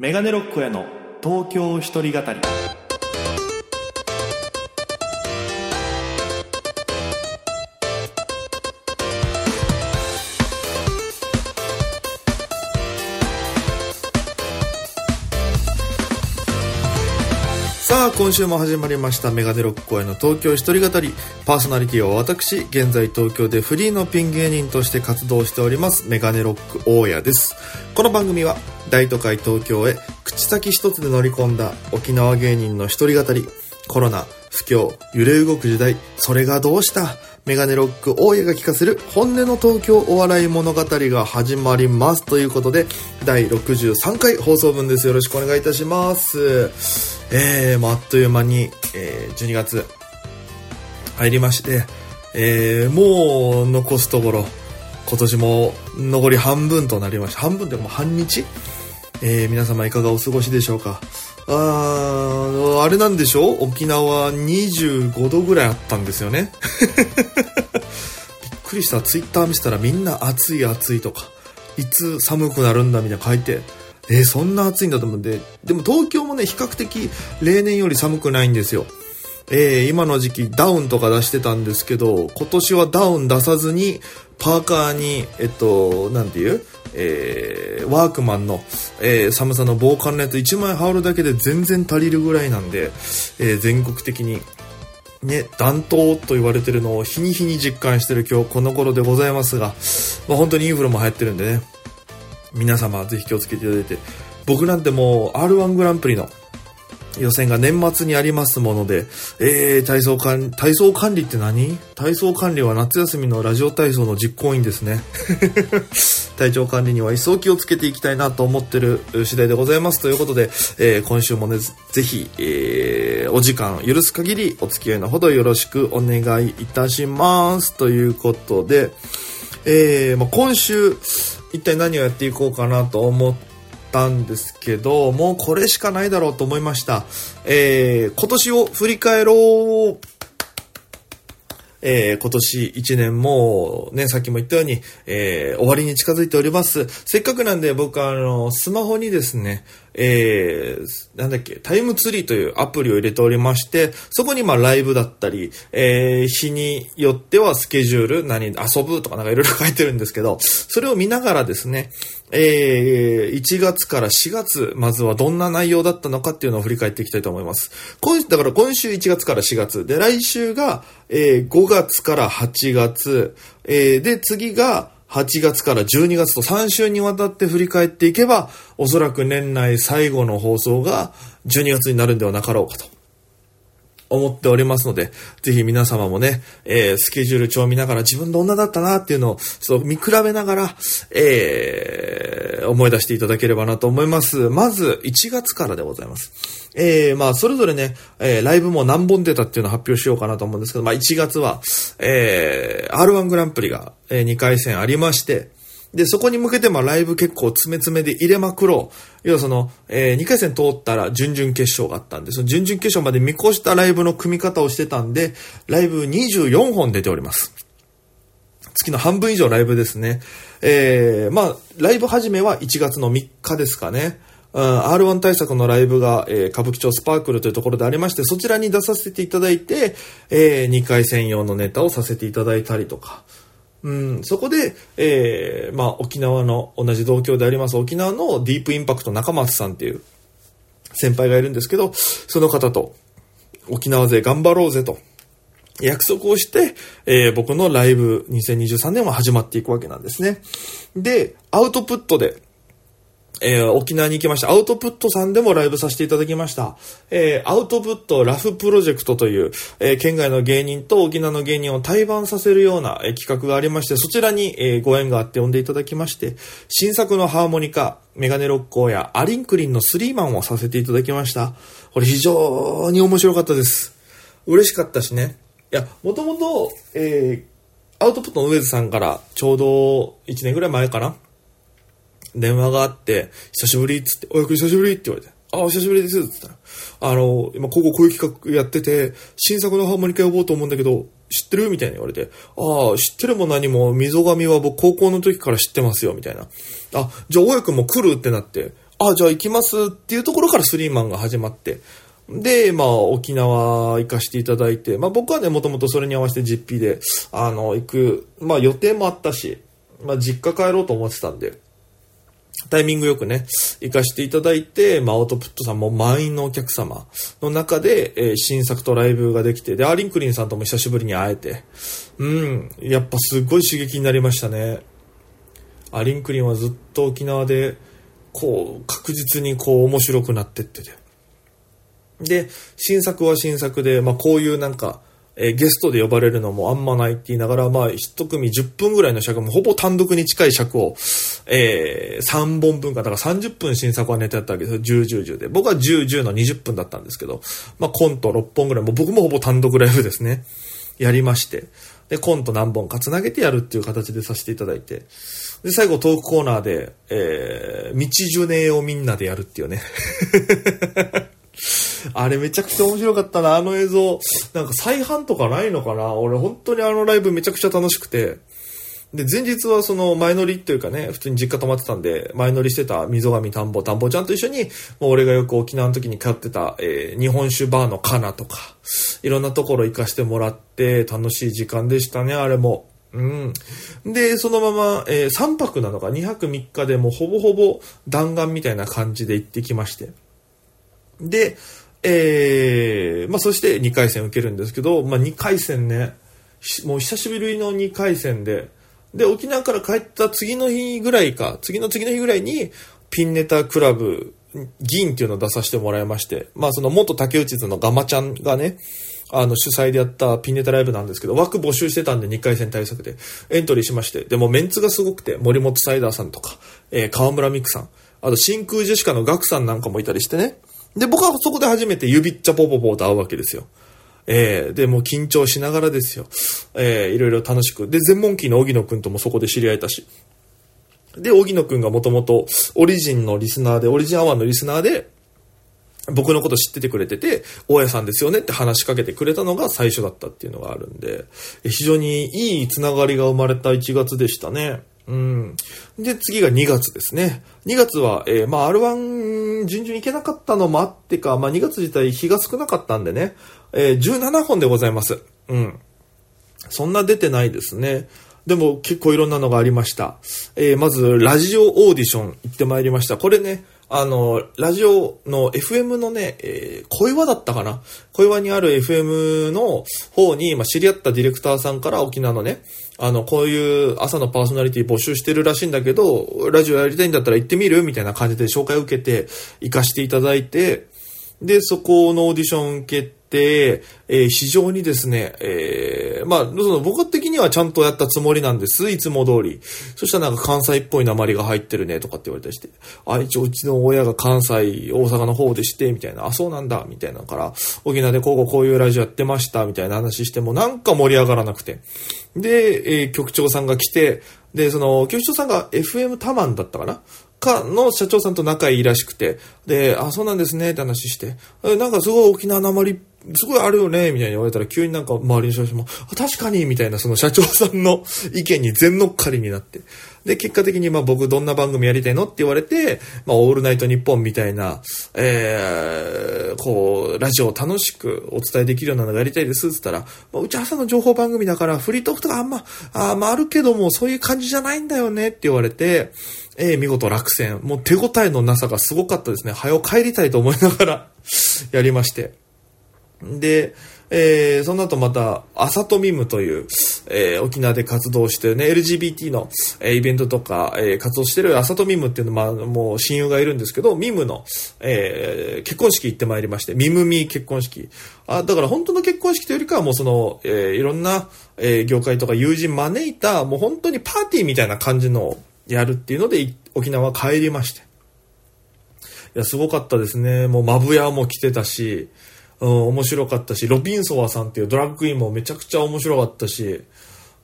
メガネロックへの東京一人語り。さあ今週も始まりましたメガネロック公演の東京一人語り。パーソナリティは私現在東京でフリーのピン芸人として活動しておりますメガネロック大家です。この番組は大都会東京へ口先一つで乗り込んだ沖縄芸人の一人語り。コロナ不況揺れ動く時代それがどうした？メガネロック大家が聞かせる本音の東京お笑い物語が始まります。ということで第63回放送分です。よろしくお願いいたします。えー、もうあっという間に、えー、12月入りまして、えー、もう残すところ今年も残り半分となりました。半分というかも半日？えー、皆様いかがお過ごしでしょうか？あーあれなんでしょう？沖縄25度ぐらいあったんですよね。びっくりした。ツイッター見せたらみんな暑い暑いとか。いつ寒くなるんだみたいな書いて。えー、そんな暑いんだと思うんで。でも東京もね比較的例年より寒くないんですよ。えー、今の時期ダウンとか出してたんですけど今年はダウン出さずにパーカーにえっとなんていうえー、ワークマンの、えー、寒さの防寒のやつ1枚羽織るだけで全然足りるぐらいなんで、えー、全国的にね、暖冬と言われてるのを日に日に実感してる今日この頃でございますが、まあ、本当にインフルも流行ってるんでね、皆様ぜひ気をつけていただいて、僕なんてもう R1 グランプリの予選が年末にありますもので、えー、体操管理、体操管理って何？体操管理は夏休みのラジオ体操の実行委員ですね。体調管理には一層気をつけていきたいなと思ってる次第でございます。ということで、えー、今週もね、ぜひ、えー、お時間許す限りお付き合いのほどよろしくお願いいたします。ということで、えー、まあ、今週、一体何をやっていこうかなと思ってたんですけど、もうこれしかないだろうと思いました。えー、今年を振り返ろうえー、今年1年も、ね、さっきも言ったように、えー、終わりに近づいております。せっかくなんで僕はあの、スマホにですね、えー、なんだっけ、タイムツリーというアプリを入れておりまして、そこにまあライブだったり、えー、日によってはスケジュール、何、遊ぶとかなんかいろいろ書いてるんですけど、それを見ながらですね、えー、1月から4月、まずはどんな内容だったのかっていうのを振り返っていきたいと思います。今だから今週1月から4月、で、来週が、えー、5月から8月、えー、で、次が、8月から12月と3週にわたって振り返っていけば、おそらく年内最後の放送が12月になるんではなかろうかと。思っておりますので、ぜひ皆様もね、えー、スケジュール帳を見ながら自分どんなだったなっていうのを、そう見比べながら、えー、思い出していただければなと思います。まず、1月からでございます。えー、まあ、それぞれね、えー、ライブも何本出たっていうのを発表しようかなと思うんですけど、まあ、1月は、えー、R1 グランプリが、えー、2回戦ありまして、で、そこに向けて、まあ、ライブ結構詰め詰めで入れまくろう。要はその、えー、2回戦通ったら準々決勝があったんで、その準々決勝まで見越したライブの組み方をしてたんで、ライブ24本出ております。月の半分以上ライブですね。えー、まあ、ライブ始めは1月の3日ですかね。うん、R1 対策のライブが、えー、歌舞伎町スパークルというところでありまして、そちらに出させていただいて、えー、2回戦用のネタをさせていただいたりとか、うん、そこで、えー、まあ、沖縄の同じ同郷であります沖縄のディープインパクト中松さんっていう先輩がいるんですけど、その方と沖縄勢頑張ろうぜと約束をして、えー、僕のライブ2023年は始まっていくわけなんですね。で、アウトプットで、えー、沖縄に行きました。アウトプットさんでもライブさせていただきました。えー、アウトプットラフプロジェクトという、えー、県外の芸人と沖縄の芸人を対バンさせるような、え企画がありまして、そちらに、えご縁があって呼んでいただきまして、新作のハーモニカ、メガネロッコやアリンクリンのスリーマンをさせていただきました。これ非常に面白かったです。嬉しかったしね。いや、もともと、えアウトプットの上津さんからちょうど1年ぐらい前かな電話があって、久しぶりっつって、おやく久しぶり？って言われて、あ、お久しぶりですっつったら、あの、今こここういう企画やってて、新作のハーモニカ呼ぼうと思うんだけど、知ってる？みたいに言われて、ああ、知ってるも何も、溝上は僕高校の時から知ってますよ、みたいな。あ、じゃあ、大家くんも来る？ってなって、あ、じゃあ行きます？っていうところからスリーマンが始まって、で、まあ、沖縄行かせていただいて、まあ僕はね、もともとそれに合わせて実費で、あの、行く、まあ予定もあったし、まあ実家帰ろうと思ってたんで、タイミングよくね、行かせていただいて、まあ、アウトプットさんも満員のお客様の中で、えー、新作とライブができて、で、アリンクリンさんとも久しぶりに会えて、うん、やっぱすっごい刺激になりましたね。アリンクリンはずっと沖縄で、こう、確実にこう面白くなってってて。で、新作は新作で、まあ、こういうなんか、え、ゲストで呼ばれるのもあんまないって言いながら、まあ、一組10分ぐらいの尺もほぼ単独に近い尺を、えー、3本分か、だから30分新作はネタやったわけですよ。10、10、10で。僕は10、10の20分だったんですけど、まあ、コント6本ぐらい、もう僕もほぼ単独ライブですね。やりまして。で、コント何本か繋げてやるっていう形でさせていただいて。で、最後トークコーナーで、えー、道ジュネをみんなでやるっていうね。あれめちゃくちゃ面白かったな、あの映像。なんか再販とかないのかな？俺本当にあのライブめちゃくちゃ楽しくて。で、前日はその前乗りというかね、普通に実家泊まってたんで、前乗りしてた溝上田んぼ、田んぼちゃんと一緒に、もう俺がよく沖縄の時に通ってた、えー、日本酒バーのカナとか、いろんなところ行かしてもらって、楽しい時間でしたね、あれも。うん。で、そのまま、えー、3泊なのか？2泊3日でもうほぼほぼ弾丸みたいな感じで行ってきまして。で、えー、まあ、そして2回戦受けるんですけど、まあ、2回戦ね、もう久しぶりの2回戦で、で、沖縄から帰った次の日ぐらいか、次の次の日ぐらいに、ピンネタクラブ、銀っていうのを出させてもらいまして、まあ、その元竹内図のガマちゃんがね、あの、主催でやったピンネタライブなんですけど、枠募集してたんで2回戦対策でエントリーしまして、でもメンツがすごくて、森本サイダーさんとか、えー、河村美久さん、あと真空ジェシカのガクさんなんかもいたりしてね、で、僕はそこで初めて指っちゃぽぽぽと会うわけですよ。えー、で、もう緊張しながらですよ。えー、いろいろ楽しく。で、全問キーの荻野くんともそこで知り合えたし。で、荻野くんがもともとオリジンのリスナーで、オリジンアワーのリスナーで、僕のこと知っててくれてて、大家さんですよねって話しかけてくれたのが最初だったっていうのがあるんで、非常にいいつながりが生まれた1月でしたね。うん。で、次が2月ですね。2月は、えー、まあ、R1 順々いけなかったのもあってか、まあ、2月自体日が少なかったんでね、えー、17本でございます。うん。そんな出てないですね。でも結構いろんなのがありました。えー、まず、ラジオオーディション行ってまいりました。これね、あの、ラジオの FM のね、えー、小岩だったかな？小岩にある FM の方に、まあ、知り合ったディレクターさんから沖縄のね、あの、こういう朝のパーソナリティ募集してるらしいんだけど、ラジオやりたいんだったら行ってみる？みたいな感じで紹介を受けて、行かしていただいて、で、そこのオーディション受けて、えー、非常にですね、えー、まあ、その僕的にはちゃんとやったつもりなんです。いつも通り。そしたらなんか関西っぽい鉛が入ってるねとかって言われたりして、あ、一応うちの親が関西、大阪の方でして、みたいな、あ、そうなんだ、みたいなから、沖縄でこうこういうラジオやってました、みたいな話してもなんか盛り上がらなくて。で、えー、局長さんが来て、で、その、局長さんが FM タマンだったかなかの社長さんと仲いいらしくて、で、あ、そうなんですね。って話して、なんかすごい沖縄なまりすごいあるよね、みたいに言われたら、急になんか周りの人たちも、確かに、みたいなその社長さんの意見に全乗っかりになって。で、結果的に、まあ僕どんな番組やりたいのって言われて、まあオールナイトニッポンみたいな、えー、こう、ラジオを楽しくお伝えできるようなのがやりたいですって言ったら、まあ、うち朝の情報番組だからフリートークとかあんま、あまああるけども、そういう感じじゃないんだよねって言われて、えー、見事落選。もう手応えのなさがすごかったですね。早く帰りたいと思いながらやりまして。で、えー、その後また、アサトミムという、えー、沖縄で活動してるね、LGBT の、えー、イベントとか、えー、活動してるアサトミムっていうのまあ、もう親友がいるんですけど、ミムの、えー、結婚式行ってまいりまして、ミムミ結婚式。あ、だから本当の結婚式というよりかはもうその、えー、いろんな、えー、業界とか友人招いた、もう本当にパーティーみたいな感じのをやるっていうので、沖縄帰りまして。いや、すごかったですね。もう、マブヤも来てたし、うん、面白かったし、ロビンソワさんっていうドラッグクイーンもめちゃくちゃ面白かったし、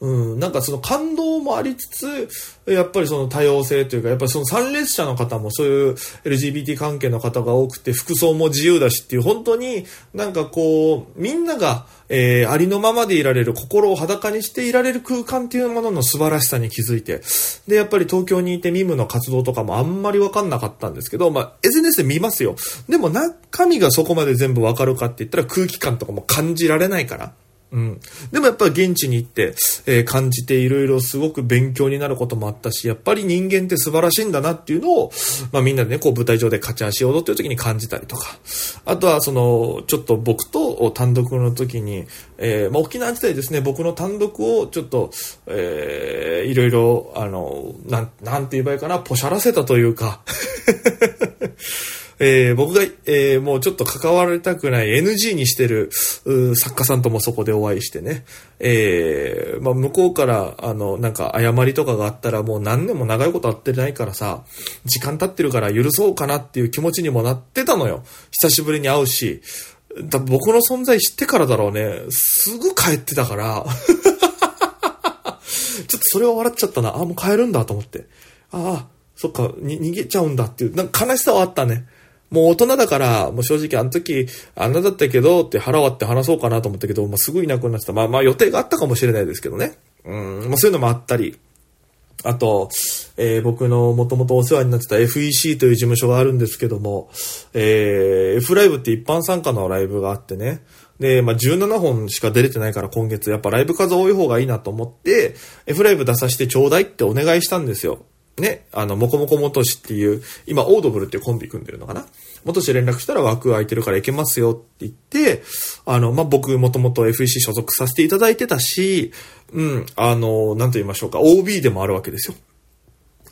うん、なんかその感動もありつつ、やっぱりその多様性というか、やっぱりその参列者の方もそういう LGBT 関係の方が多くて、服装も自由だしっていう、本当になんかこう、みんなが、えー、ありのままでいられる、心を裸にしていられる空間っていうものの素晴らしさに気づいて、で、やっぱり東京にいてミムの活動とかもあんまりわかんなかったんですけど、まあ、SNS で見ますよ。でも中身がそこまで全部わかるかって言ったら空気感とかも感じられないから。うん。でもやっぱ現地に行って、えー、感じていろいろすごく勉強になることもあったし、やっぱり人間って素晴らしいんだなっていうのを、まあみんなでね、こう舞台上で勝ち足を踊ってる時に感じたりとか、あとはその、ちょっと僕と単独の時に、えー、まあ沖縄時代ですね、僕の単独をちょっと、えー、いろいろ、あの、なん、なんて言えばいいかな、ポシャらせたというかえー、僕が、えー、もうちょっと関わりたくない NG にしてる作家さんともそこでお会いしてね、えー、まあ、向こうから、あの、なんか謝りとかがあったらもう何年も長いこと会ってないからさ、時間経ってるから許そうかなっていう気持ちにもなってたのよ。久しぶりに会うし、多分僕の存在知ってからだろうね、すぐ帰ってたから、ちょっとそれは笑っちゃったな。あ、もう帰るんだと思って。ああ、そっか、に、逃げちゃうんだっていう、なんか悲しさはあったね。もう大人だから、もう正直あの時、あんなだったけどって腹割って話そうかなと思ったけど、まあ、すぐいなくなってた。まあまあ予定があったかもしれないですけどね。うん、まあそういうのもあったり。あと、えー、僕のもともとお世話になってた FEC という事務所があるんですけども、えー、F ライブって一般参加のライブがあってね。で、まあ、17本しか出れてないから今月、やっぱライブ数多い方がいいなと思って、F ライブ出させてちょうだいってお願いしたんですよ。ね、あの、もこもこもとしっていう、今、オードブルっていうコンビ組んでるのかな？もとし連絡したら枠空いてるから行けますよって言って、あの、まあ、僕もともと FEC 所属させていただいてたし、うん、あの、なんと言いましょうか、OB でもあるわけですよ。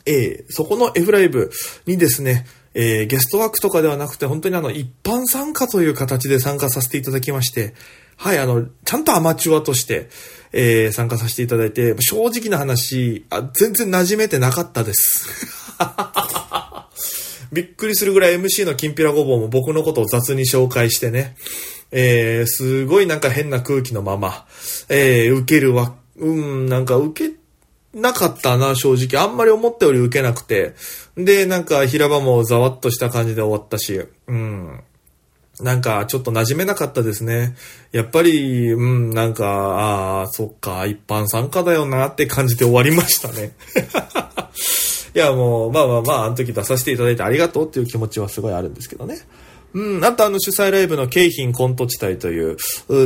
えー、そこの F ライブにですね、えー、ゲスト枠とかではなくて、本当にあの、一般参加という形で参加させていただきまして、はい、あの、ちゃんとアマチュアとして、えー、参加させていただいて、正直な話、あ全然馴染めてなかったです。びっくりするぐらい MC のきんぴらごぼうも僕のことを雑に紹介してね、えー、すごいなんか変な空気のまま、えー、受けるわ、うん、なんか受けなかったな、正直。あんまり思ったより受けなくて。で、なんか平場もざわっとした感じで終わったし、うん。なんか、ちょっと馴染めなかったですね。やっぱり、うん、なんか、ああ、そっか、一般参加だよなって感じで終わりましたね。いや、もう、まあまあまあ、あの時出させていただいてありがとうっていう気持ちはすごいあるんですけどね。うん、あとあの主催ライブの京浜コント地帯という、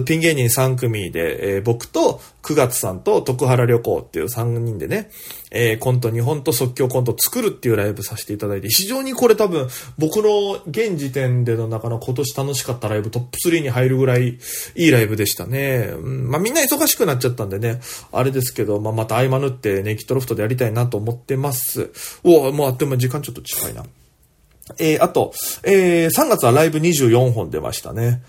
ピン芸人3組で、えー、僕と9月さんと徳原旅行っていう3人でね、えー、コント日本と即興コント作るっていうライブさせていただいて、非常にこれ多分僕の現時点での中の今年楽しかったライブトップ3に入るぐらいいいライブでしたね。うん、まあみんな忙しくなっちゃったんでね、あれですけど、まあまた合間縫ってネイキッドロフトでやりたいなと思ってます。おもうあっという間時間ちょっと近いな。えー、あと、えー、3月はライブ24本出ましたね。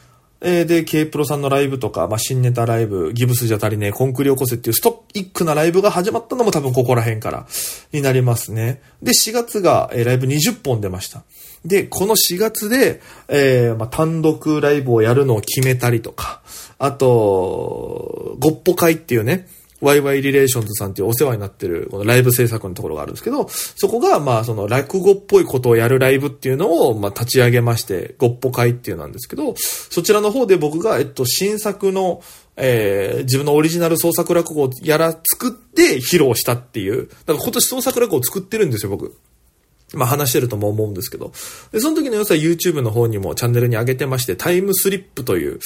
えー、で、K プロさんのライブとか、まあ、新ネタライブ、ギブスじゃ足りねえ、コンクリ起こせっていうストイックなライブが始まったのも多分ここら辺からになりますね。で、4月が、えー、ライブ20本出ました。で、この4月で、えー、まあ、単独ライブをやるのを決めたりとか、あと、ごっぽ会っていうね、ワイワイリレーションズさんっていうお世話になってる、このライブ制作のところがあるんですけど、そこが、まあ、その落語っぽいことをやるライブっていうのを、まあ、立ち上げまして、ごっぽ会っていうなんですけど、そちらの方で僕が、えっと、新作の、えー、自分のオリジナル創作落語をやら、作って披露したっていう。だから今年創作落語を作ってるんですよ、僕。まあ話してるとも思うんですけど。で、その時の様子は YouTube の方にもチャンネルに上げてまして、タイムスリップという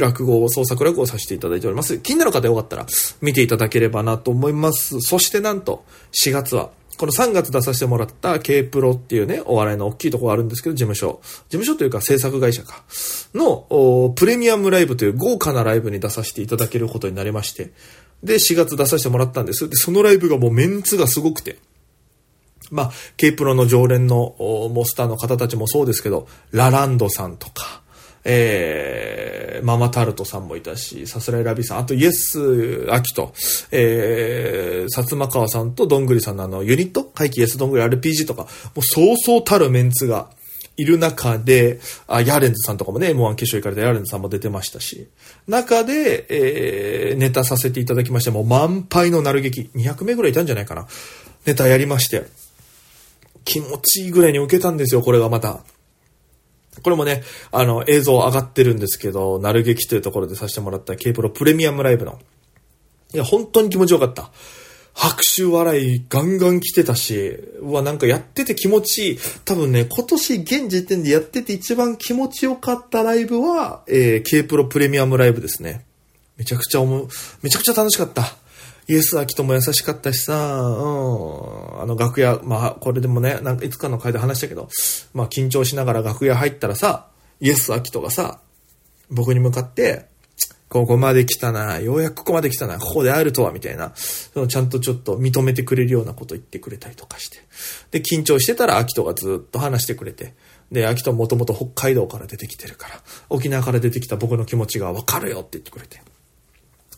落語を創作落語をさせていただいております。気になる方よかったら見ていただければなと思います。そしてなんと、4月は、この3月出させてもらった K プロっていうね、お笑いの大きいところがあるんですけど、事務所。事務所というか制作会社か。の、プレミアムライブという豪華なライブに出させていただけることになりまして。で、4月出させてもらったんです。で、そのライブがもうメンツがすごくて。まあ、K プロの常連のモスターの方たちもそうですけど、ラランドさんとか、えー、ママタルトさんもいたし、さすらいラビさん、あとイエス・アキと、えー、薩摩川さんとどんぐりさんのあの、ユニット？怪奇イエスどんぐり RPG とか、もうそうそうたるメンツが、いる中で、あ、ヤーレンズさんとかもね、M1 決勝行かれたヤーレンズさんも出てましたし、中で、えー、ネタさせていただきまして、もう満杯のなる劇、200名ぐらいいたんじゃないかな。ネタやりまして、気持ちいいぐらいに受けたんですよ、これがまた。これもね、あの、映像上がってるんですけど、なる劇というところでさせてもらった K プロプレミアムライブの。いや、本当に気持ちよかった。拍手笑いガンガン来てたし、うわ、なんかやってて気持ちいい。多分ね、今年現時点でやってて一番気持ちよかったライブは、えー、K プロプレミアムライブですね。めちゃくちゃ思う、めちゃくちゃ楽しかった。イエス・アキトも優しかったしさ、うん、あの楽屋、まあ、これでもね、なんかいつかの回で話したけど、まあ緊張しながら楽屋入ったらさ、イエス・アキトがさ、僕に向かって、ここまで来たな、ようやくここまで来たな、ここであるとは、みたいな、そのちゃんとちょっと認めてくれるようなこと言ってくれたりとかして。で、緊張してたら、アキトがずっと話してくれて。で、アキトもともと北海道から出てきてるから、沖縄から出てきた僕の気持ちがわかるよって言ってくれて。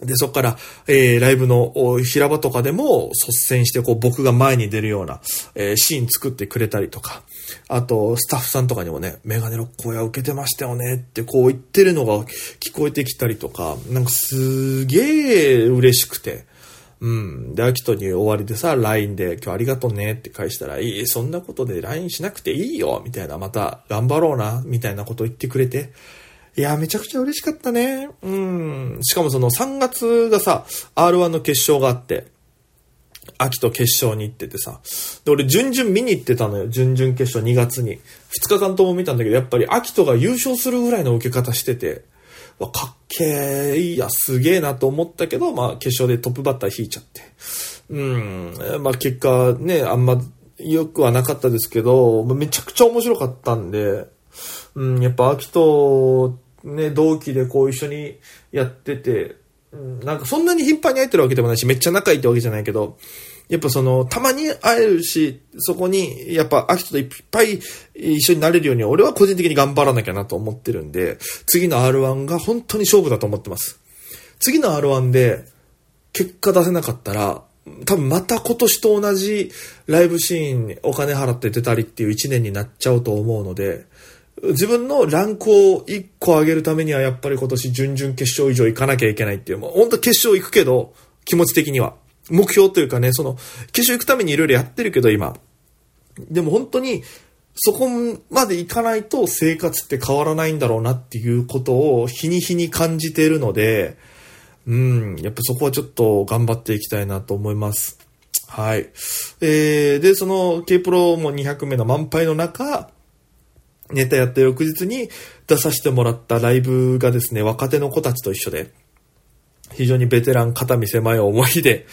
で、そこから、えー、ライブの平場とかでも率先して、こう、僕が前に出るような、えー、シーン作ってくれたりとか、あと、スタッフさんとかにもね、メガネロック親受けてましたよねってこう言ってるのが聞こえてきたりとか、なんかすげえ嬉しくて、うん。で、アキトに終わりでさ、LINE で今日ありがとうねって返したら、いい、そんなことで LINE しなくていいよ、みたいな、また頑張ろうな、みたいなこと言ってくれて、いや、めちゃくちゃ嬉しかったね。うん。しかもその3月がさ、R1 の決勝があって、秋と決勝に行っててさ。で、俺、準々見に行ってたのよ。準々決勝2月に。2日間とも見たんだけど、やっぱり秋とが優勝するぐらいの受け方してて、わ、かっけえ、いや、すげえなと思ったけど、まあ、決勝でトップバッター引いちゃって。うん。まあ、結果ね、あんま良くはなかったですけど、めちゃくちゃ面白かったんで、うん、やっぱ秋と、ね、同期でこう一緒にやってて、なんかそんなに頻繁に会ってるわけでもないし、めっちゃ仲いいってわけじゃないけど、やっぱその、たまに会えるし、そこに、やっぱ、秋といっぱい一緒になれるように、俺は個人的に頑張らなきゃなと思ってるんで、次の R1 が本当に勝負だと思ってます。次の R1 で、結果出せなかったら、多分また今年と同じライブシーンにお金払って出たりっていう一年になっちゃうと思うので、自分のランクを1個上げるためにはやっぱり今年準々決勝以上行かなきゃいけないっていう、もう本当決勝行くけど、気持ち的には。目標というかね、その、決勝行くためにいろいろやってるけど今。でも本当に、そこまで行かないと生活って変わらないんだろうなっていうことを日に日に感じているので、うん、やっぱそこはちょっと頑張っていきたいなと思います。はい。えー、で、その K プロも200名の満杯の中、ネタやった翌日に出させてもらったライブがですね、若手の子たちと一緒で、非常にベテラン肩身狭い思いで、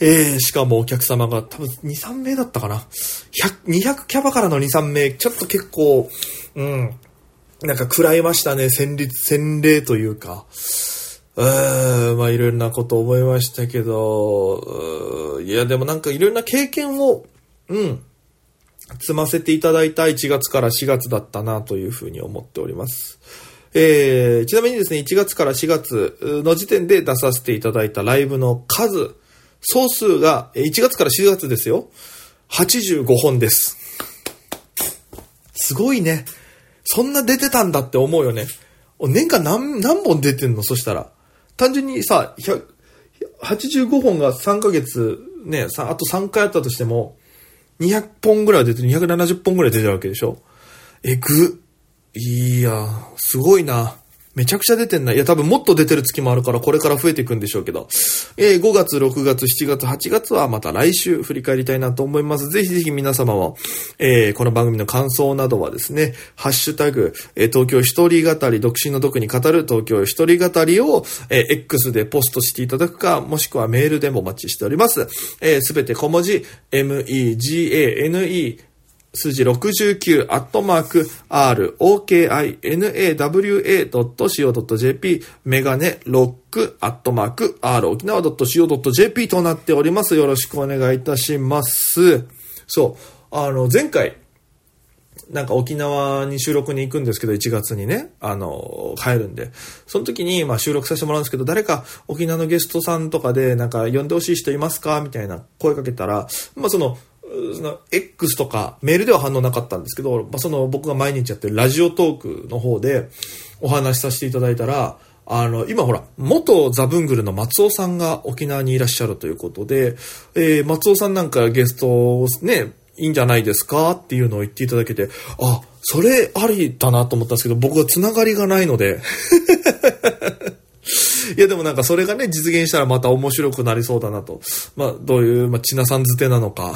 えー、しかもお客様が多分2、3名だったかな。100、200キャバからの2、3名、ちょっと結構、うん、なんか食らいましたね、戦慄、洗礼というか。うーん、まあいろいろなこと思いましたけど、いやでもなんかいろんな経験を、うん、積ませていただいた1月から4月だったなというふうに思っております。えー、ちなみにですね、1月から4月の時点で出させていただいたライブの数、総数が1月から4月ですよ。85本です。すごいね。そんな出てたんだって思うよね。年間何、何本出てんの？そしたら。単純にさ、85本が3ヶ月、ね、あと3回あったとしても、200本ぐらい出て、270本ぐらい出てるわけでしょ？えぐ。いや、すごいな。めちゃくちゃ出てんな。いや、多分もっと出てる月もあるから、これから増えていくんでしょうけど。えー、5月、6月、7月、8月はまた来週振り返りたいなと思います。ぜひぜひ皆様も、えー、この番組の感想などはですね、ハッシュタグ、えー、東京一人語り、独身の毒に語る東京一人語りを、えー、X でポストしていただくか、もしくはメールでもお待ちしております。えすべて小文字、megane 数字69、アットマーク、rokinawa.co.jp、メガネ、ロック、アットマーク、r 沖縄 .co.jp となっております。よろしくお願いいたします。そう、あの、前回、なんか沖縄に収録に行くんですけど、1月にね、あの、帰るんで。その時に、まあ収録させてもらうんですけど、誰か沖縄のゲストさんとかで、なんか呼んでほしい人いますか？みたいな声かけたら、まあその、その X とかメールでは反応なかったんですけど、まあ、その僕が毎日やってるラジオトークの方でお話しさせていただいたら、あの、今ほら、元ザブングルの松尾さんが沖縄にいらっしゃるということで、えー、松尾さんなんかゲストね、いいんじゃないですかっていうのを言っていただけて、あ、それありだなと思ったんですけど、僕は繋がりがないので。いやでもなんかそれがね、実現したらまた面白くなりそうだなと。まあ、どういう、まあ、ちなさんづてなのか。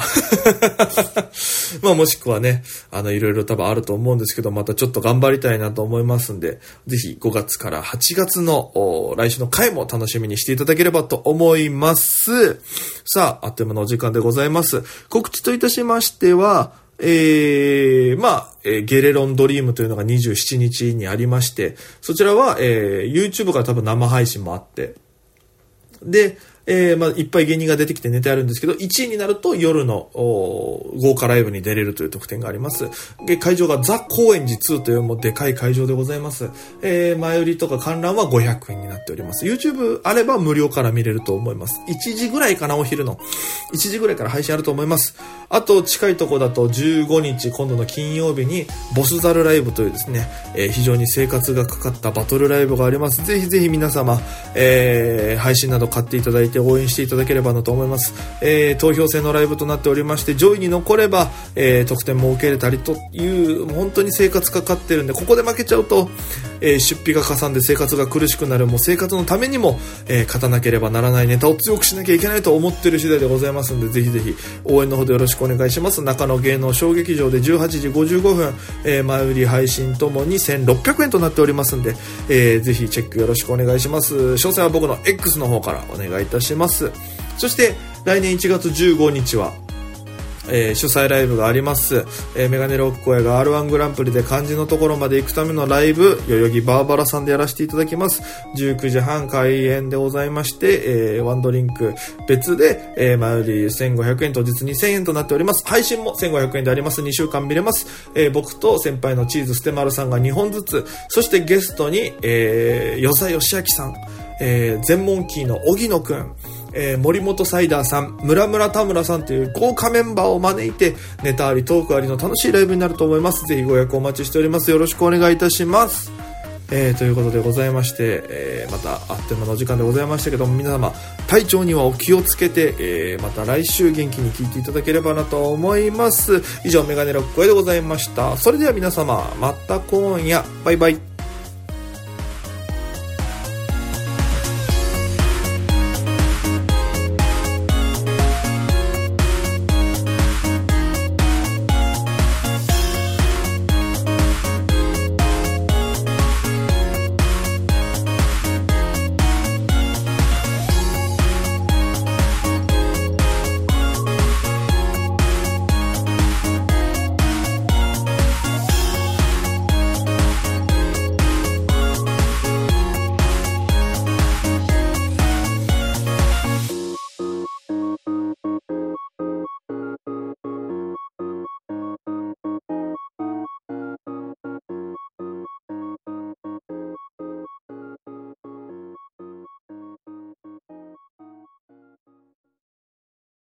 まあ、もしくはね、あの、いろいろ多分あると思うんですけど、またちょっと頑張りたいなと思いますんで、ぜひ5月から8月の来週の回も楽しみにしていただければと思います。さあ、あっという間のお時間でございます。告知といたしましては、えー、まあ、えー、ゲレロンドリームというのが27日にありまして、そちらは、えー、YouTube から多分生配信もあって、で、えー、まあ、いっぱい芸人が出てきてネタやるんですけど、1位になると夜の豪華ライブに出れるという特典があります。で、会場がザ・高円寺2というもうでかい会場でございます。えー、前売りとか観覧は500円になっております。YouTube あれば無料から見れると思います。1時ぐらいかな、お昼の。1時ぐらいから配信あると思います。あと、近いとこだと15日、今度の金曜日に、ボスザルライブというですね、えー、非常に生活がかかったバトルライブがあります。ぜひぜひ皆様、えー、配信など買っていただいてて応援していただければなと思います。えー、投票制のライブとなっておりまして、上位に残れば、えー、得点も受けれたりという、本当に生活かかってるんで、ここで負けちゃうと、えー、出費がかさんで生活が苦しくなる、もう生活のためにも、えー、勝たなければならないネタを強くしなきゃいけないと思ってる次第でございますんで、ぜひぜひ応援のほどよろしくお願いします。中野芸能小劇場で18時55分、えー、前売り配信ともに1600円となっておりますんで、えー、ぜひチェックよろしくお願いします。詳細は僕の X の方からお願いいたします。そして、来年1月15日は、えー、主催ライブがあります。えー、メガネロック声が R1 グランプリで漢字のところまで行くためのライブ、代々木バーバラさんでやらせていただきます。19時半開演でございまして、えー、ワンドリンク別で、えー、前より1500円、当日2000円となっております。配信も1500円であります。2週間見れます。えー、僕と先輩のチーズステマルさんが2本ずつ、そしてゲストに、えー、与謝義明さん、えー、全問キーの荻野くん、えー、森本サイダーさん、村村田村さんという豪華メンバーを招いて、ネタあり、トークありの楽しいライブになると思います。ぜひご予約お待ちしております。よろしくお願いいたします。えー、ということでございまして、えー、またあっという間のお時間でございましたけども、皆様、体調にはお気をつけて、えー、また来週元気に聞いていただければなと思います。以上、メガネロックでございました。それでは皆様、また今夜、バイバイ。